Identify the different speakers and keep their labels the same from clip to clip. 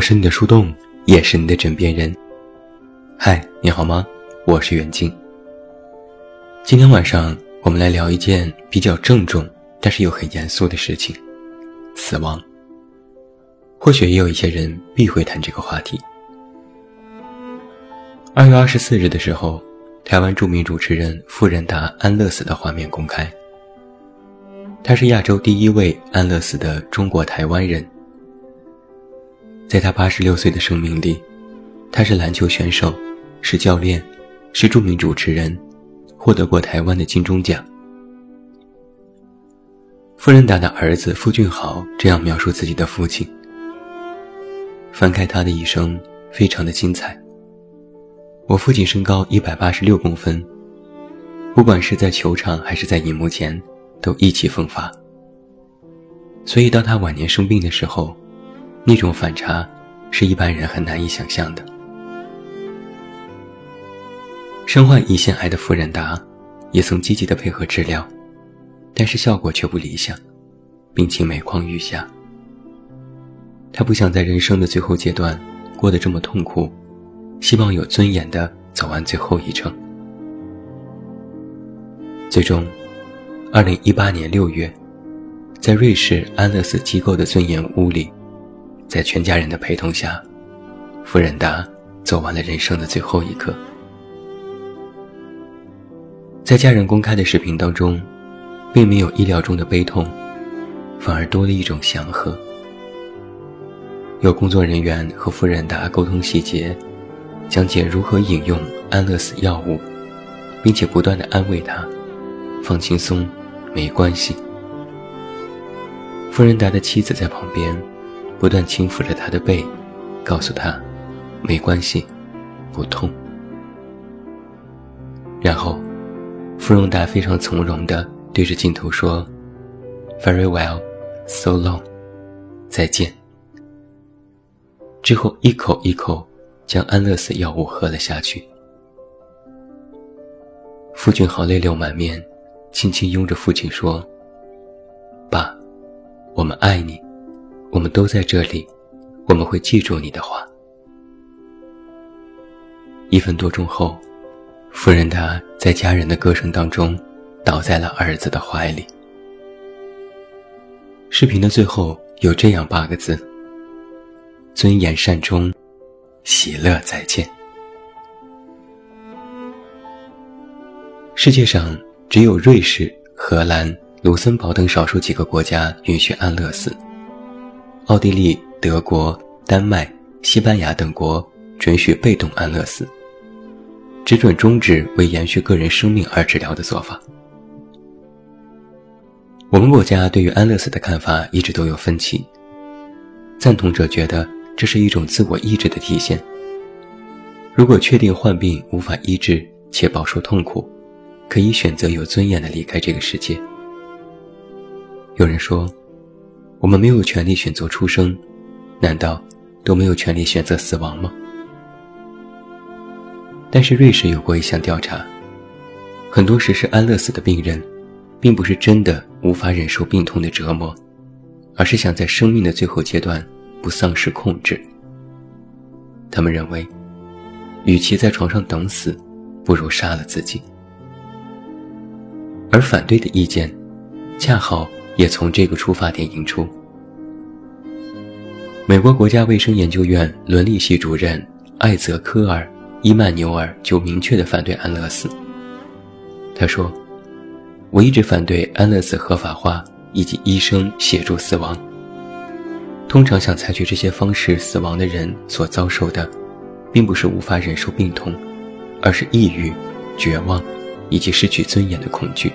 Speaker 1: 我是你的树洞，也是你的枕边人。嗨，你好吗？我是袁静。今天晚上我们来聊一件比较郑重，但是又很严肃的事情——死亡。或许也有一些人避讳谈这个话题。二月二十四日的时候，台湾著名主持人傅仁达安乐死的画面公开。他是亚洲第一位安乐死的中国台湾人。在他八十六岁的生命里，他是篮球选手，是教练，是著名主持人，获得过台湾的金钟奖。傅仁达的儿子傅俊豪这样描述自己的父亲：翻开他的一生，非常的精彩。我父亲身高一百八十六公分，不管是在球场还是在荧幕前。都意气风发，所以当他晚年生病的时候，那种反差是一般人很难以想象的。身患胰腺癌的傅仁达，也曾积极的配合治疗，但是效果却不理想，病情每况愈下。他不想在人生的最后阶段过得这么痛苦，希望有尊严的走完最后一程。最终。二零一八年六月，在瑞士安乐死机构的尊严屋里，在全家人的陪同下，傅仁达走完了人生的最后一刻。在家人公开的视频当中，并没有意料中的悲痛，反而多了一种祥和。有工作人员和傅仁达沟通细节，讲解如何饮用安乐死药物，并且不断的安慰他，放轻松。没关系。夫人达的妻子在旁边，不断轻抚着他的背，告诉他：“没关系，不痛。”然后，芙蓉达非常从容地对着镜头说：“Very well, so long，再见。”之后一口一口将安乐死药物喝了下去。傅俊豪泪流满面。轻轻拥着父亲说：“爸，我们爱你，我们都在这里，我们会记住你的话。”一分多钟后，夫人她在家人的歌声当中，倒在了儿子的怀里。视频的最后有这样八个字：“尊严善终，喜乐再见。”世界上。只有瑞士、荷兰、卢森堡等少数几个国家允许安乐死，奥地利、德国、丹麦、西班牙等国准许被动安乐死，只准终止为延续个人生命而治疗的做法。我们国家对于安乐死的看法一直都有分歧，赞同者觉得这是一种自我意志的体现。如果确定患病无法医治且饱受痛苦。可以选择有尊严的离开这个世界。有人说，我们没有权利选择出生，难道都没有权利选择死亡吗？但是瑞士有过一项调查，很多实施安乐死的病人，并不是真的无法忍受病痛的折磨，而是想在生命的最后阶段不丧失控制。他们认为，与其在床上等死，不如杀了自己。而反对的意见，恰好也从这个出发点引出。美国国家卫生研究院伦理系主任艾泽科尔·伊曼纽尔就明确地反对安乐死。他说：“我一直反对安乐死合法化以及医生协助死亡。通常想采取这些方式死亡的人所遭受的，并不是无法忍受病痛，而是抑郁、绝望。”以及失去尊严的恐惧。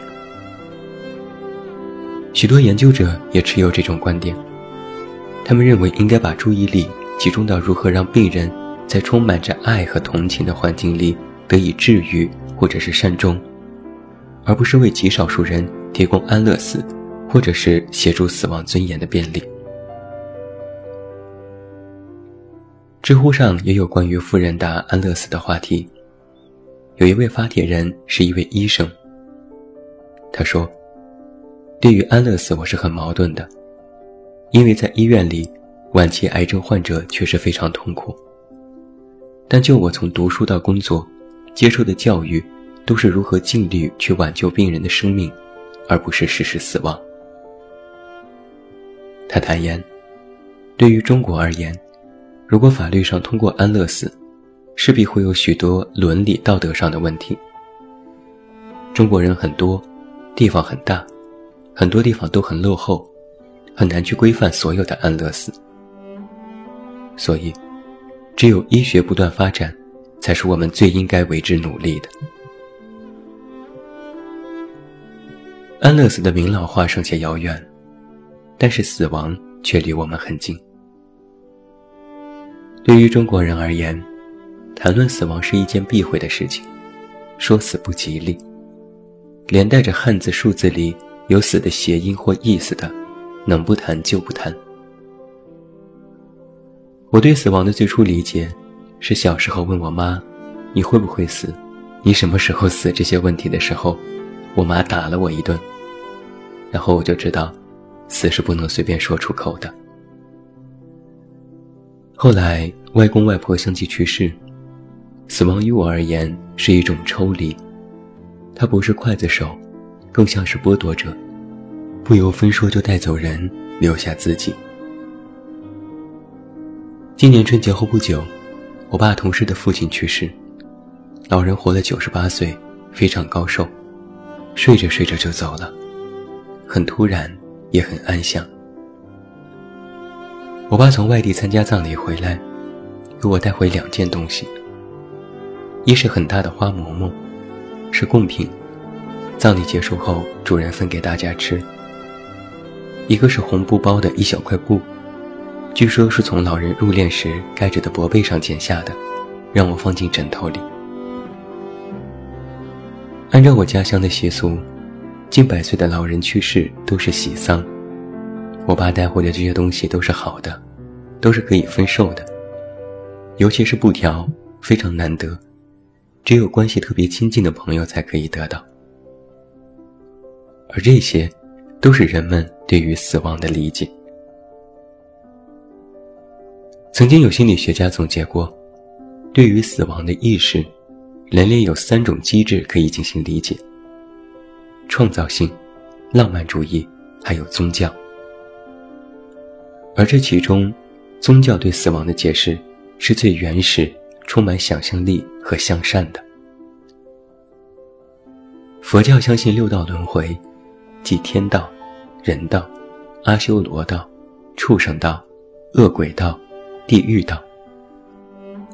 Speaker 1: 许多研究者也持有这种观点，他们认为应该把注意力集中到如何让病人在充满着爱和同情的环境里得以治愈或者是善终，而不是为极少数人提供安乐死，或者是协助死亡尊严的便利。知乎上也有关于富人达安乐死的话题。有一位发帖人是一位医生。他说：“对于安乐死，我是很矛盾的，因为在医院里，晚期癌症患者确实非常痛苦。但就我从读书到工作，接受的教育，都是如何尽力去挽救病人的生命，而不是实施死亡。他坦言，对于中国而言，如果法律上通过安乐死，势必会有许多伦理道德上的问题。中国人很多，地方很大，很多地方都很落后，很难去规范所有的安乐死。所以，只有医学不断发展，才是我们最应该为之努力的。安乐死的明朗化尚且遥远，但是死亡却离我们很近。对于中国人而言，谈论死亡是一件避讳的事情，说死不吉利，连带着汉字数字里有死的谐音或意思的，能不谈就不谈。我对死亡的最初理解，是小时候问我妈：“你会不会死？你什么时候死？”这些问题的时候，我妈打了我一顿，然后我就知道，死是不能随便说出口的。后来外公外婆相继去世。死亡于我而言是一种抽离，它不是刽子手，更像是剥夺者，不由分说就带走人，留下自己。今年春节后不久，我爸同事的父亲去世，老人活了九十八岁，非常高寿，睡着睡着就走了，很突然，也很安详。我爸从外地参加葬礼回来，给我带回两件东西。一是很大的花馍馍，是贡品，葬礼结束后主人分给大家吃。一个是红布包的一小块布，据说是从老人入殓时盖着的薄被上剪下的，让我放进枕头里。按照我家乡的习俗，近百岁的老人去世都是喜丧，我爸带回的这些东西都是好的，都是可以分售的，尤其是布条，非常难得。只有关系特别亲近的朋友才可以得到，而这些，都是人们对于死亡的理解。曾经有心理学家总结过，对于死亡的意识，人类有三种机制可以进行理解：创造性、浪漫主义，还有宗教。而这其中，宗教对死亡的解释是最原始。充满想象力和向善的。佛教相信六道轮回，即天道、人道、阿修罗道、畜生道、恶鬼道、地狱道。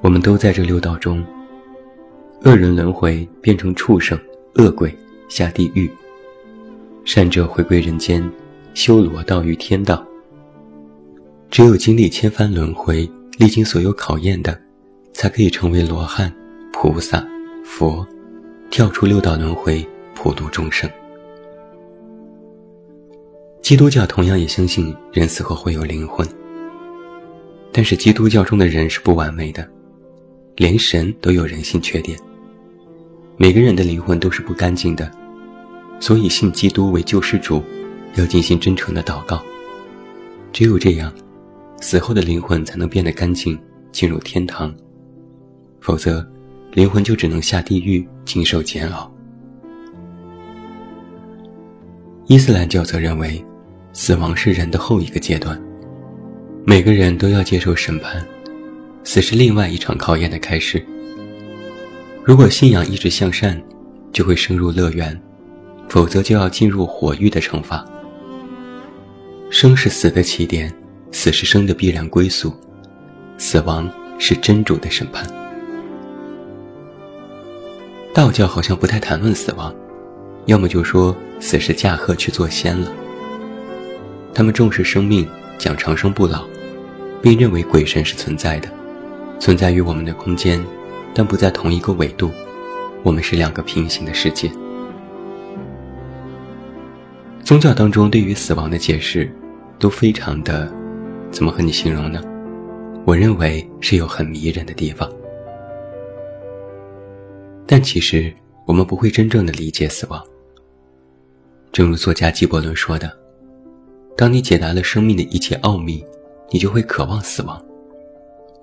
Speaker 1: 我们都在这六道中，恶人轮回变成畜生、恶鬼下地狱，善者回归人间，修罗道与天道。只有经历千番轮回，历经所有考验的。才可以成为罗汉、菩萨、佛，跳出六道轮回，普度众生。基督教同样也相信人死后会有灵魂，但是基督教中的人是不完美的，连神都有人性缺点。每个人的灵魂都是不干净的，所以信基督为救世主，要进行真诚的祷告。只有这样，死后的灵魂才能变得干净，进入天堂。否则，灵魂就只能下地狱，经受煎熬。伊斯兰教则认为，死亡是人的后一个阶段，每个人都要接受审判，死是另外一场考验的开始。如果信仰一直向善，就会升入乐园；否则就要进入火狱的惩罚。生是死的起点，死是生的必然归宿，死亡是真主的审判。道教好像不太谈论死亡，要么就说死是驾鹤去做仙了。他们重视生命，讲长生不老，并认为鬼神是存在的，存在于我们的空间，但不在同一个纬度，我们是两个平行的世界。宗教当中对于死亡的解释，都非常的，怎么和你形容呢？我认为是有很迷人的地方。但其实，我们不会真正的理解死亡。正如作家纪伯伦说的：“当你解答了生命的一切奥秘，你就会渴望死亡，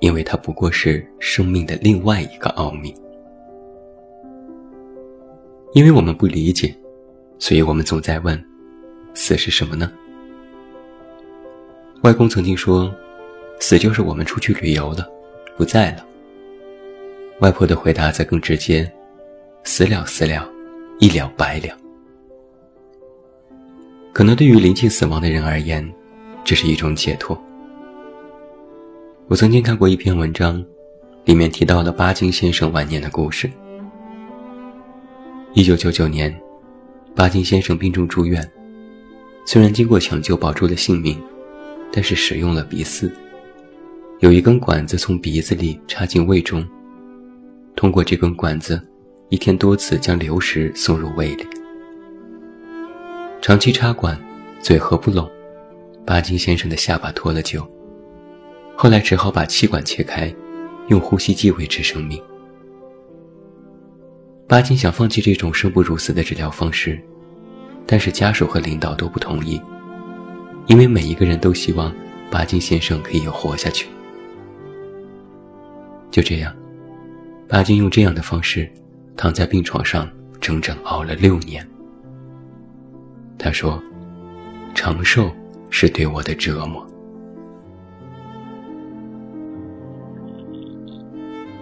Speaker 1: 因为它不过是生命的另外一个奥秘。因为我们不理解，所以我们总在问：死是什么呢？外公曾经说：“死就是我们出去旅游了，不在了。”外婆的回答则更直接：“死了，死了，一了百了。”可能对于临近死亡的人而言，这是一种解脱。我曾经看过一篇文章，里面提到了巴金先生晚年的故事。一九九九年，巴金先生病重住院，虽然经过抢救保住了性命，但是使用了鼻饲，有一根管子从鼻子里插进胃中，通过这根管子，一天多次将流食送入胃里。长期插管，嘴合不拢，巴金先生的下巴脱了臼。后来只好把气管切开，用呼吸机维持生命。巴金想放弃这种生不如死的治疗方式，但是家属和领导都不同意，因为每一个人都希望巴金先生可以活下去。就这样，巴金用这样的方式躺在病床上，整整熬了六年。他说：“长寿是对我的折磨。”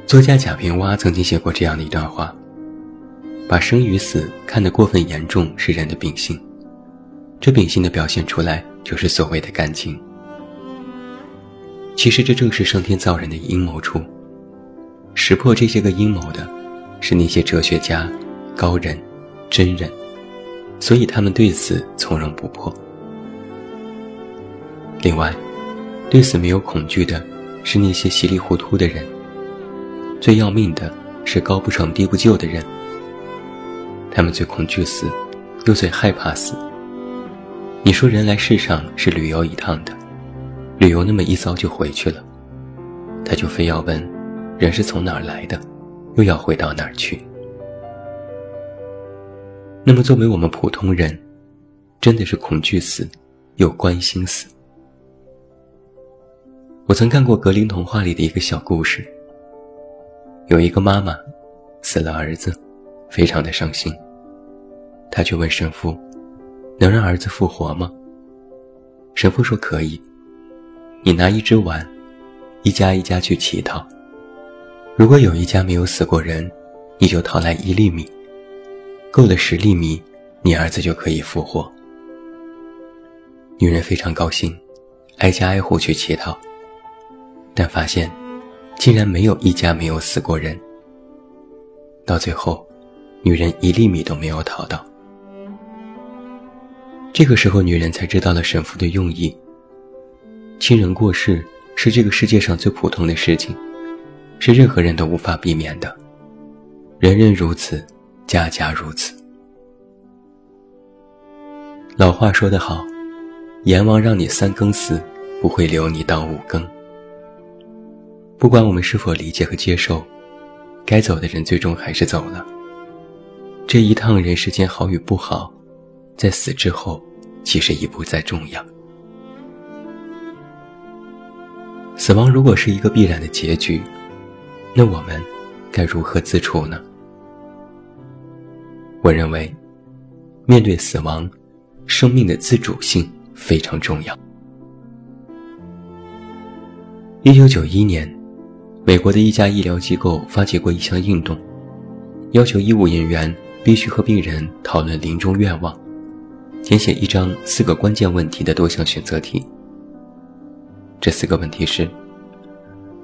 Speaker 1: 作家贾平凹曾经写过这样的一段话：“把生与死看得过分严重是人的秉性，这秉性的表现出来就是所谓的感情。其实这正是上天造人的阴谋处。识破这些个阴谋的，是那些哲学家、高人、真人，所以他们对此从容不迫。另外，对此没有恐惧的，是那些稀里糊涂的人。”最要命的是高不成低不就的人，他们最恐惧死，又最害怕死。你说人来世上是旅游一趟的，旅游那么一遭就回去了，他就非要问，人是从哪儿来的，又要回到哪儿去？那么作为我们普通人，真的是恐惧死，又关心死。我曾看过格林童话里的一个小故事。有一个妈妈死了儿子，非常的伤心。她去问神父：“能让儿子复活吗？”神父说：“可以。你拿一只碗，一家一家去乞讨。如果有一家没有死过人，你就讨来一粒米，够了十粒米，你儿子就可以复活。”女人非常高兴，挨家挨户去乞讨，但发现。竟然没有一家没有死过人。到最后，女人一粒米都没有讨到。这个时候，女人才知道了神父的用意。亲人过世是这个世界上最普通的事情，是任何人都无法避免的，人人如此，家家如此。老话说得好，阎王让你三更死，不会留你到五更。不管我们是否理解和接受，该走的人最终还是走了。这一趟人世间好与不好，在死之后，其实已不再重要。死亡如果是一个必然的结局，那我们该如何自处呢？我认为，面对死亡，生命的自主性非常重要。一九九一年。美国的一家医疗机构发起过一项运动，要求医务人员必须和病人讨论临终愿望，填写一张四个关键问题的多项选择题。这四个问题是：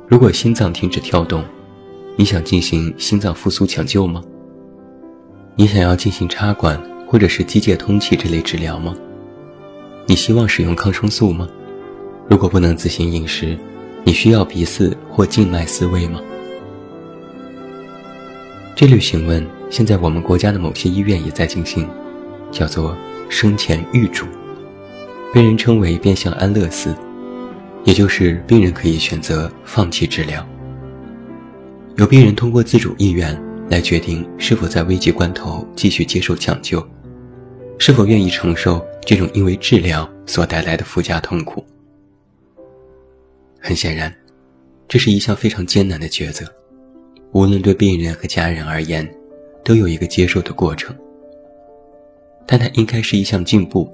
Speaker 1: 如果心脏停止跳动，你想进行心脏复苏抢救吗？你想要进行插管或者是机械通气这类治疗吗？你希望使用抗生素吗？如果不能自行饮食？你需要鼻饲或静脉饲喂吗？这类询问现在我们国家的某些医院也在进行，叫做生前预嘱，被人称为变相安乐死，也就是病人可以选择放弃治疗，有病人通过自主意愿来决定是否在危急关头继续接受抢救，是否愿意承受这种因为治疗所带来的附加痛苦。很显然，这是一项非常艰难的抉择，无论对病人和家人而言，都有一个接受的过程。但它应该是一项进步，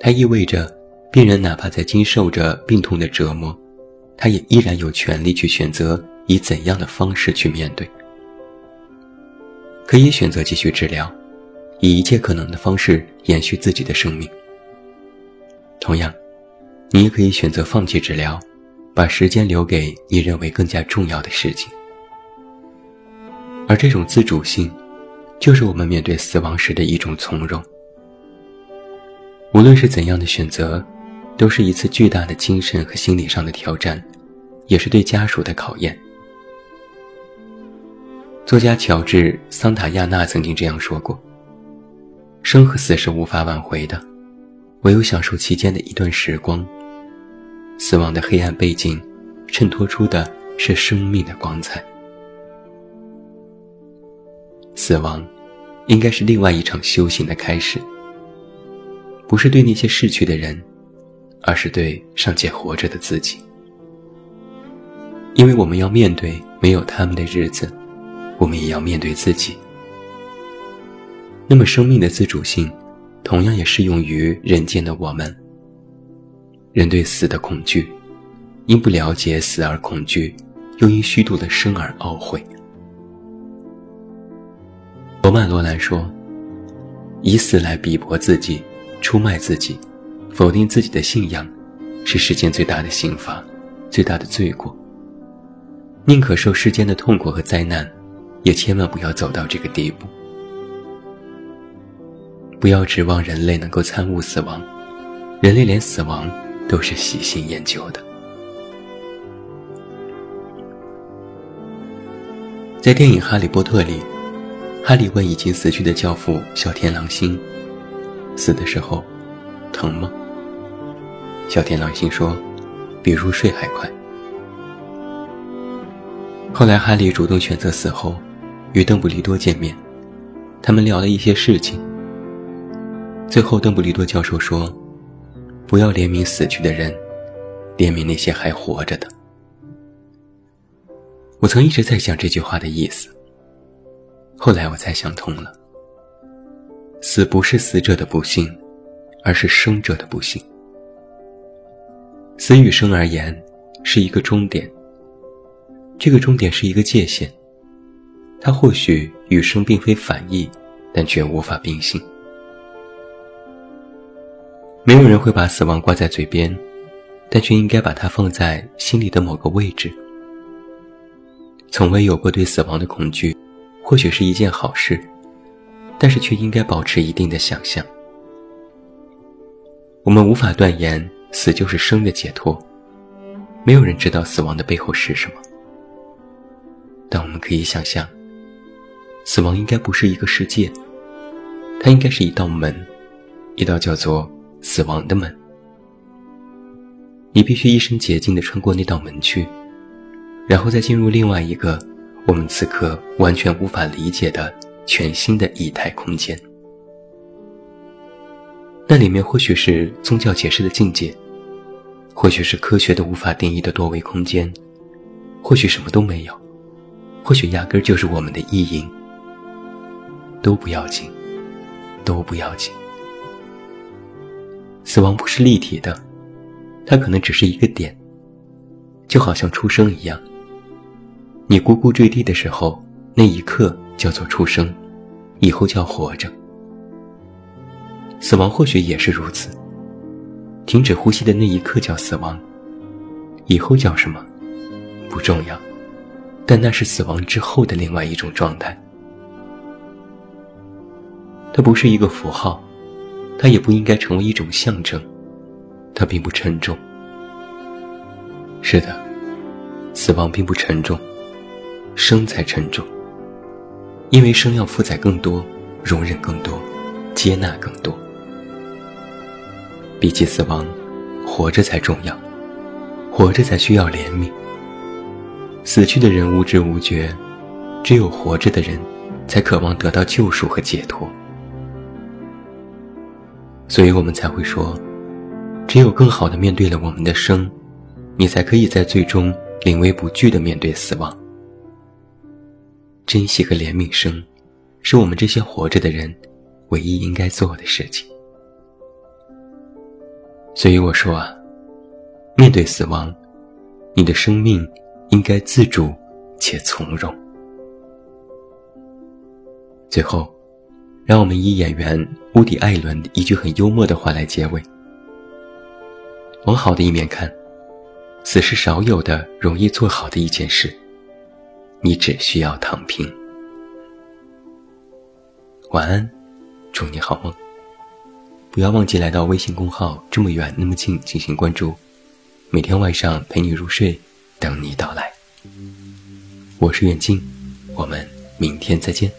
Speaker 1: 它意味着，病人哪怕在经受着病痛的折磨，他也依然有权利去选择以怎样的方式去面对。可以选择继续治疗，以一切可能的方式延续自己的生命。同样，你也可以选择放弃治疗，把时间留给你认为更加重要的事情。而这种自主性，就是我们面对死亡时的一种从容。无论是怎样的选择，都是一次巨大的精神和心理上的挑战，也是对家属的考验。作家乔治·桑塔亚纳曾经这样说过：“生和死是无法挽回的，唯有享受其间的一段时光。死亡的黑暗背景，衬托出的是生命的光彩。死亡，应该是另外一场修行的开始。不是对那些逝去的人，而是对尚且活着的自己，因为我们要面对没有他们的日子。”我们也要面对自己。那么，生命的自主性，同样也适用于人间的我们。人对死的恐惧，因不了解死而恐惧，又因虚度的生而懊悔。罗曼·罗兰说：“以死来逼迫自己，出卖自己，否定自己的信仰，是世间最大的刑罚，最大的罪过。宁可受世间的痛苦和灾难。”也千万不要走到这个地步。不要指望人类能够参悟死亡，人类连死亡都是喜新厌旧的。在电影《哈利波特》里，哈利问已经死去的教父小天狼星：“死的时候，疼吗？”小天狼星说：“比入睡还快。”后来，哈利主动选择死后。与邓布利多见面，他们聊了一些事情。最后，邓布利多教授说：“不要怜悯死去的人，怜悯那些还活着的。”我曾一直在想这句话的意思。后来我才想通了：死不是死者的不幸，而是生者的不幸。死与生而言，是一个终点。这个终点是一个界限。它或许与生并非反义，但却无法并行。没有人会把死亡挂在嘴边，但却应该把它放在心里的某个位置。从未有过对死亡的恐惧，或许是一件好事，但是却应该保持一定的想象。我们无法断言死就是生的解脱，没有人知道死亡的背后是什么，但我们可以想象。死亡应该不是一个世界，它应该是一道门，一道叫做死亡的门。你必须一身洁净地穿过那道门去，然后再进入另外一个我们此刻完全无法理解的全新的异态空间。那里面或许是宗教解释的境界，或许是科学的无法定义的多维空间，或许什么都没有，或许压根儿就是我们的意淫。都不要紧，都不要紧。死亡不是立体的，它可能只是一个点，就好像出生一样。你咕咕坠地的时候，那一刻叫做出生，以后叫活着。死亡或许也是如此，停止呼吸的那一刻叫死亡，以后叫什么不重要，但那是死亡之后的另外一种状态。它不是一个符号，它也不应该成为一种象征，它并不沉重。是的，死亡并不沉重，生才沉重。因为生要负载更多，容忍更多，接纳更多。比起死亡，活着才重要，活着才需要怜悯。死去的人无知无觉，只有活着的人，才渴望得到救赎和解脱。所以我们才会说，只有更好的面对了我们的生，你才可以在最终临危不惧地面对死亡。珍惜和怜悯生，是我们这些活着的人唯一应该做的事情。所以我说啊，面对死亡，你的生命应该自主且从容。最后，让我们以演员乌迪·艾伦一句很幽默的话来结尾。往好的一面看，死是少有的容易做好的一件事。你只需要躺平。晚安，祝你好梦。不要忘记来到微信公号“这么远那么近”进行关注，每天晚上陪你入睡，等你到来。我是远近，我们明天再见。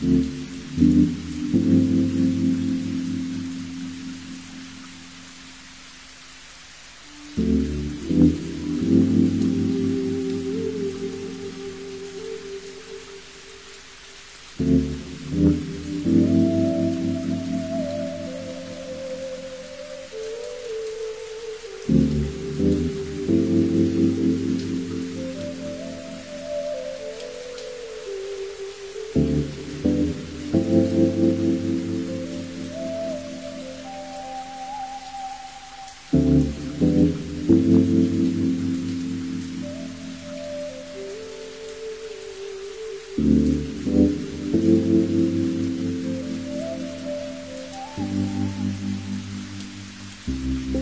Speaker 1: Mm-hmm. Thank you.